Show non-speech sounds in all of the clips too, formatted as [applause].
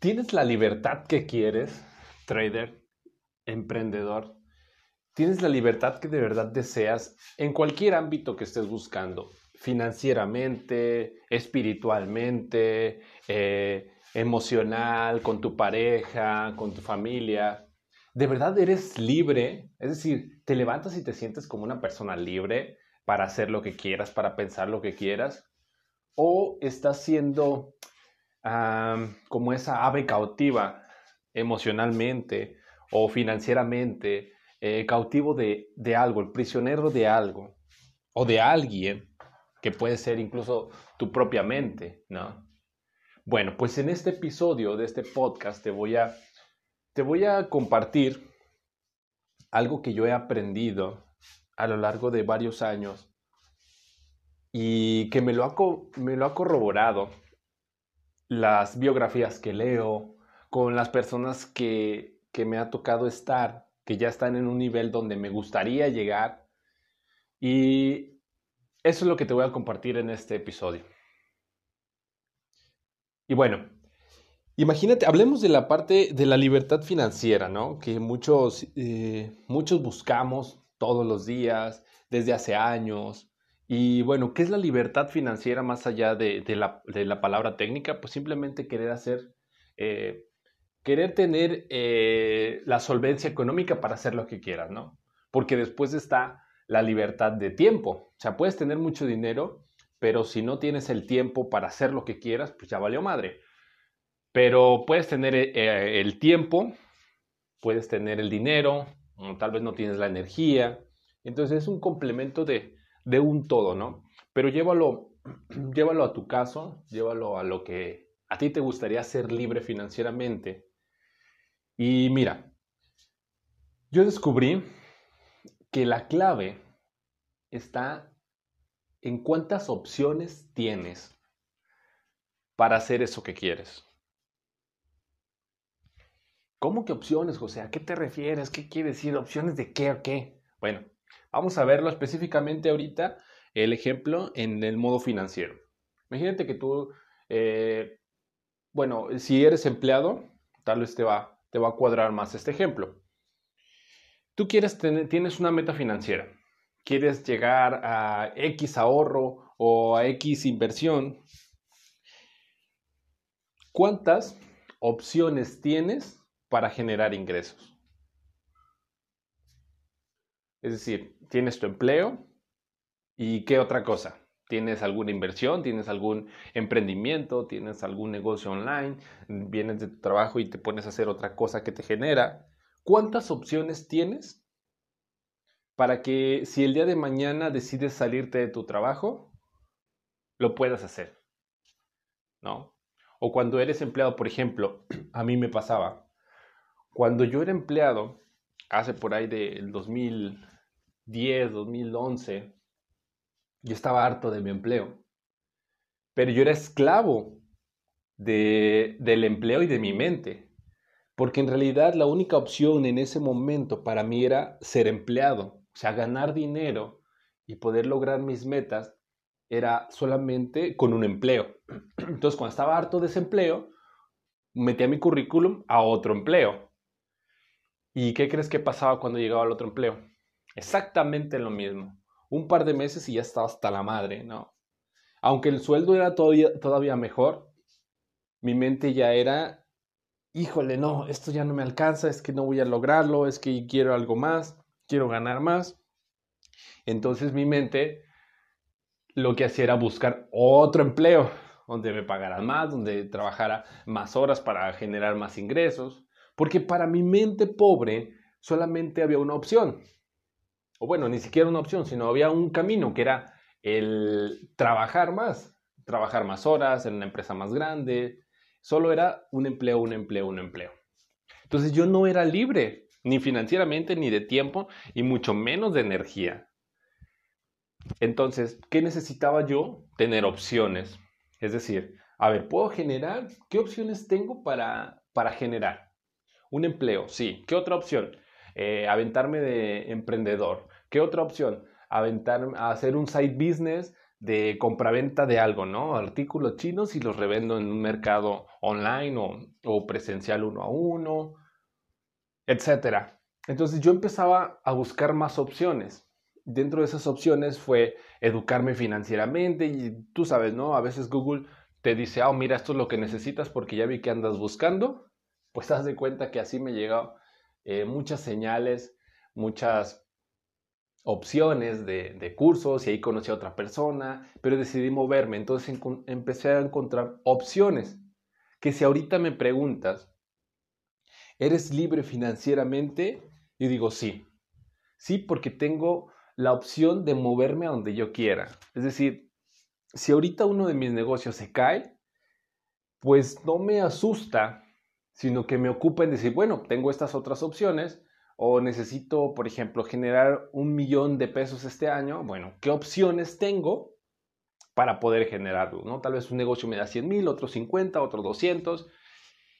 ¿Tienes la libertad que quieres, trader, emprendedor? ¿Tienes la libertad que de verdad deseas en cualquier ámbito que estés buscando? Financieramente, espiritualmente, eh, emocional, con tu pareja, con tu familia. ¿De verdad eres libre? Es decir, ¿te levantas y te sientes como una persona libre para hacer lo que quieras, para pensar lo que quieras? ¿O estás siendo como esa ave cautiva emocionalmente o financieramente, eh, cautivo de, de algo, el prisionero de algo o de alguien que puede ser incluso tu propia mente, ¿no? Bueno, pues en este episodio de este podcast te voy a, te voy a compartir algo que yo he aprendido a lo largo de varios años y que me lo ha, me lo ha corroborado las biografías que leo, con las personas que, me ha tocado estar, que ya están en un nivel donde me gustaría llegar. Y eso es lo que te voy a compartir en este episodio. Y bueno, imagínate, hablemos de la parte de la libertad financiera, ¿no? Que muchos, eh, muchos buscamos todos los días, desde hace años, y bueno, ¿qué es la libertad financiera más allá de, la, palabra técnica? Pues simplemente querer hacer, eh, querer tener eh, la solvencia económica para hacer lo que quieras, ¿no? Porque después está la libertad de tiempo. O sea, puedes tener mucho dinero, pero si no tienes el tiempo para hacer lo que quieras, pues ya valió madre. Pero puedes tener eh, el tiempo, puedes tener el dinero, tal vez no tienes la energía. Entonces es un complemento de, de un todo, ¿no? Pero llévalo, [clears throat] llévalo a tu caso, llévalo a lo que a ti te gustaría ser libre financieramente. Y mira, yo descubrí que la clave está en cuántas opciones tienes para hacer eso que quieres. ¿Cómo que opciones, José? ¿A qué te refieres? ¿Qué quiere decir? ¿Opciones de qué o qué? Bueno, Vamos a verlo específicamente ahorita, el ejemplo en el modo financiero. Imagínate que tú, eh, bueno, si eres empleado, tal vez te va, te va a cuadrar más este ejemplo. Tú quieres tener, tienes una meta financiera, quieres llegar a X ahorro o a X inversión. ¿Cuántas opciones tienes para generar ingresos? Es decir, tienes tu empleo y qué otra cosa. ¿Tienes alguna inversión? ¿Tienes algún emprendimiento? ¿Tienes algún negocio online? ¿Vienes de tu trabajo y te pones a hacer otra cosa que te genera? ¿Cuántas opciones tienes para que si el día de mañana decides salirte de tu trabajo, lo puedas hacer? ¿No? O cuando eres empleado, por ejemplo, [clears throat] a mí me pasaba, cuando yo era empleado, hace por ahí del 2000, 2010, 2011, yo estaba harto de mi empleo. Pero yo era esclavo de, del empleo y de mi mente. Porque en realidad la única opción en ese momento para mí era ser empleado. O sea, ganar dinero y poder lograr mis metas era solamente con un empleo. [clears throat] Entonces, cuando estaba harto de ese empleo, metía mi currículum a otro empleo. ¿Y qué crees que pasaba cuando llegaba al otro empleo? Exactamente lo mismo. Un par de meses y ya estaba hasta la madre, ¿no? Aunque el sueldo era todavía, mejor, mi mente ya era, híjole, no, esto ya no me alcanza, es que no voy a lograrlo, es que quiero algo más, quiero ganar más. Entonces mi mente lo que hacía era buscar otro empleo donde me pagaran más, donde trabajara más horas para generar más ingresos, porque para mi mente pobre solamente había una opción, o bueno, ni siquiera una opción, sino había un camino que era el trabajar más, trabajar más horas en una empresa más grande. Solo era un empleo, un empleo, un empleo. Entonces yo no era libre, ni financieramente, ni de tiempo, y mucho menos de energía. Entonces, ¿qué necesitaba yo? Tener opciones. Es decir, a ver, ¿puedo generar? ¿Qué opciones tengo para, para generar? Un empleo, sí. ¿Qué otra opción? Eh, aventarme de emprendedor. ¿Qué otra opción? Aventar, hacer un side business de compraventa de algo, ¿no? Artículos chinos y los revendo en un mercado online o, o presencial uno a uno, etcétera. Entonces yo empezaba a buscar más opciones. Dentro de esas opciones fue educarme financieramente y tú sabes, ¿no? A veces Google te dice, oh, mira, esto es lo que necesitas porque ya vi que andas buscando. Pues haz de cuenta que así me llegaron eh, muchas señales, muchas opciones de, cursos y ahí conocí a otra persona, pero decidí moverme. Entonces empecé a encontrar opciones que si ahorita me preguntas, ¿eres libre financieramente? Yo digo sí. Sí, porque tengo la opción de moverme a donde yo quiera. Es decir, si ahorita uno de mis negocios se cae, pues no me asusta, sino que me ocupa en decir, bueno, tengo estas otras opciones, o necesito, por ejemplo, generar un millón de pesos este año, bueno, ¿qué opciones tengo para poder generarlo? ¿no? Tal vez un negocio me da 100 mil, otro 50, otro 200,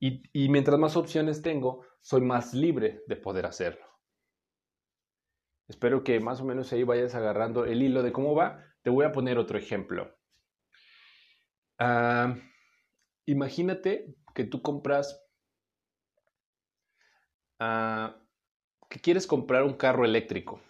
y, y mientras más opciones tengo, soy más libre de poder hacerlo. Espero que más o menos ahí vayas agarrando el hilo de cómo va. Te voy a poner otro ejemplo. Ah, imagínate que tú compras, ah, que quieres comprar un carro eléctrico.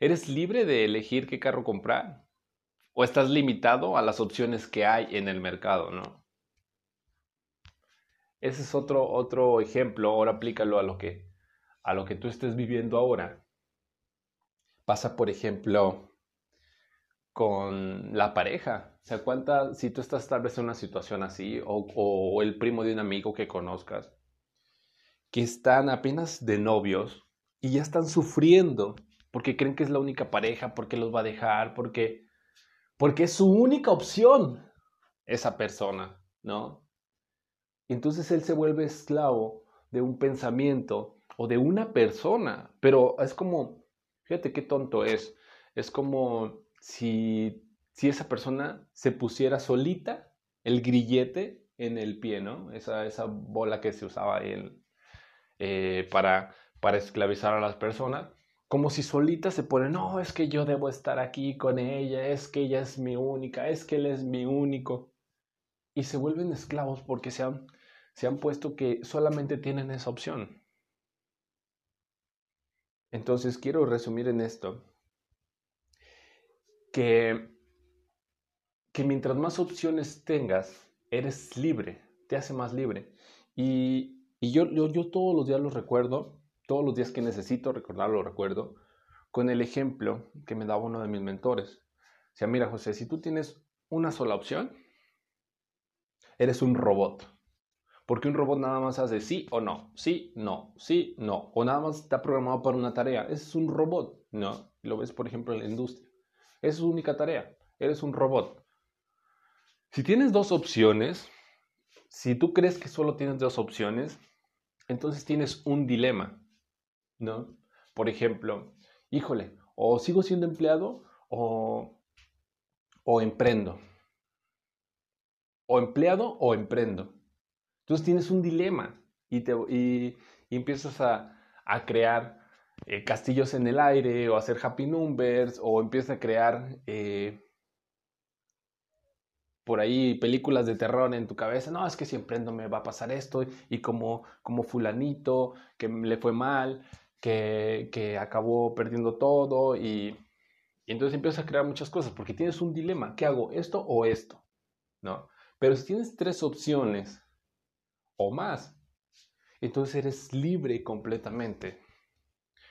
¿Eres libre de elegir qué carro comprar? ¿O estás limitado a las opciones que hay en el mercado, no? Ese es otro, otro ejemplo. Ahora aplícalo a lo que, a lo que tú estés viviendo ahora. Pasa, por ejemplo, con la pareja. O sea, cuánta, si tú estás tal vez en una situación así, o, o el primo de un amigo que conozcas, que están apenas de novios y ya están sufriendo porque creen que es la única pareja, porque los va a dejar, porque, porque es su única opción esa persona, ¿no? Entonces él se vuelve esclavo de un pensamiento o de una persona, pero es como Fíjate qué tonto es. Es como si, si esa persona se pusiera solita el grillete en el pie, ¿no? Esa, esa bola que se usaba eh, para, para esclavizar a las personas. Como si solita se pone, no, es que yo debo estar aquí con ella, es que ella es mi única, es que él es mi único. Y se vuelven esclavos porque se han, se han puesto que solamente tienen esa opción. Entonces quiero resumir en esto que, que mientras más opciones tengas, eres libre, te hace más libre. Y, y yo, yo, yo todos los días lo recuerdo, todos los días que necesito recordarlo lo recuerdo, con el ejemplo que me daba uno de mis mentores. O sea, mira José, si tú tienes una sola opción, eres un robot. Porque un robot nada más hace sí o no, sí, no, sí, no. O nada más está programado para una tarea. Es un robot, ¿no? Lo ves, por ejemplo, en la industria. Es su única tarea. Eres un robot. Si tienes dos opciones, si tú crees que solo tienes dos opciones, entonces tienes un dilema, ¿no? Por ejemplo, híjole, o sigo siendo empleado o, o emprendo. O empleado o emprendo. Entonces tienes un dilema y, te, y, empiezas a, crear eh, castillos en el aire o hacer happy numbers o empiezas a crear eh, por ahí películas de terror en tu cabeza. No, es que siempre no me va a pasar esto y como, como fulanito que le fue mal, que, que acabó perdiendo todo y, y entonces empiezas a crear muchas cosas porque tienes un dilema. ¿Qué hago? ¿Esto o esto? ¿No? Pero si tienes tres opciones o más. Entonces eres libre completamente,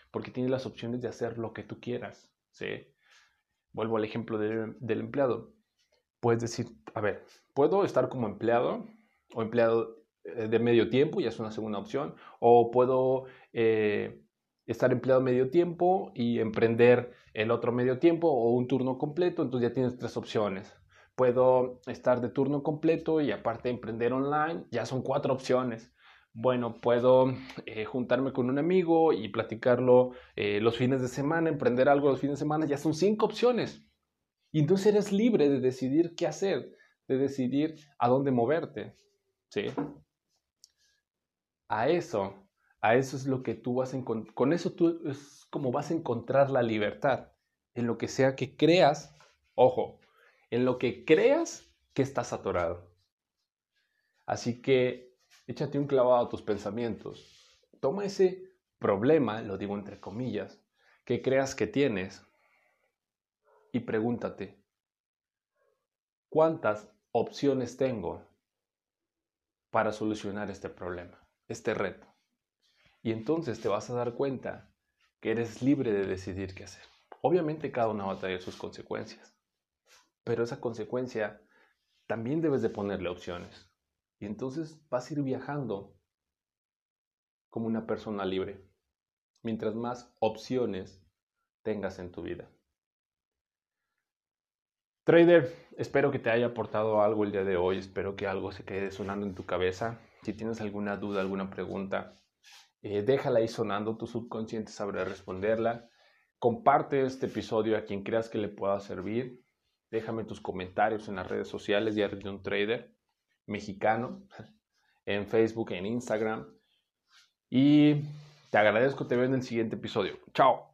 porque tienes las opciones de hacer lo que tú quieras. ¿sí? Vuelvo al ejemplo del empleado. Puedes decir, a ver, puedo estar como empleado o empleado eh, de medio tiempo, ya es una segunda opción, o puedo eh, estar empleado medio tiempo y emprender el otro medio tiempo o un turno completo, entonces ya tienes tres opciones puedo estar de turno completo y aparte emprender online, ya son cuatro opciones. Bueno, puedo eh, juntarme con un amigo y platicarlo los fines de semana, emprender algo los fines de semana, ya son cinco opciones. Y entonces eres libre de decidir qué hacer, de decidir a dónde moverte. ¿Sí? A eso, a eso es lo que tú vas a encontrar. Con eso tú es como vas a encontrar la libertad en lo que sea que creas Ojo, en lo que creas que estás atorado. Así que échate un clavado a tus pensamientos. Toma ese problema, lo digo entre comillas, que creas que tienes y pregúntate, ¿cuántas opciones tengo para solucionar este problema, este reto? Y entonces te vas a dar cuenta que eres libre de decidir qué hacer. Obviamente cada una va a tener sus consecuencias, pero esa consecuencia también debes de ponerle opciones. Y entonces vas a ir viajando como una persona libre, mientras más opciones tengas en tu vida. Trader, espero que te haya aportado algo el día de hoy, espero que algo se quede sonando en tu cabeza. Si tienes alguna duda, alguna pregunta, eh, déjala ahí sonando, tu subconsciente sabrá responderla. Comparte este episodio a quien creas que le pueda servir. Déjame tus comentarios en las redes sociales de un Trader mexicano, [laughs] en Facebook, en Instagram. Y te agradezco, te veo en el siguiente episodio. Chao.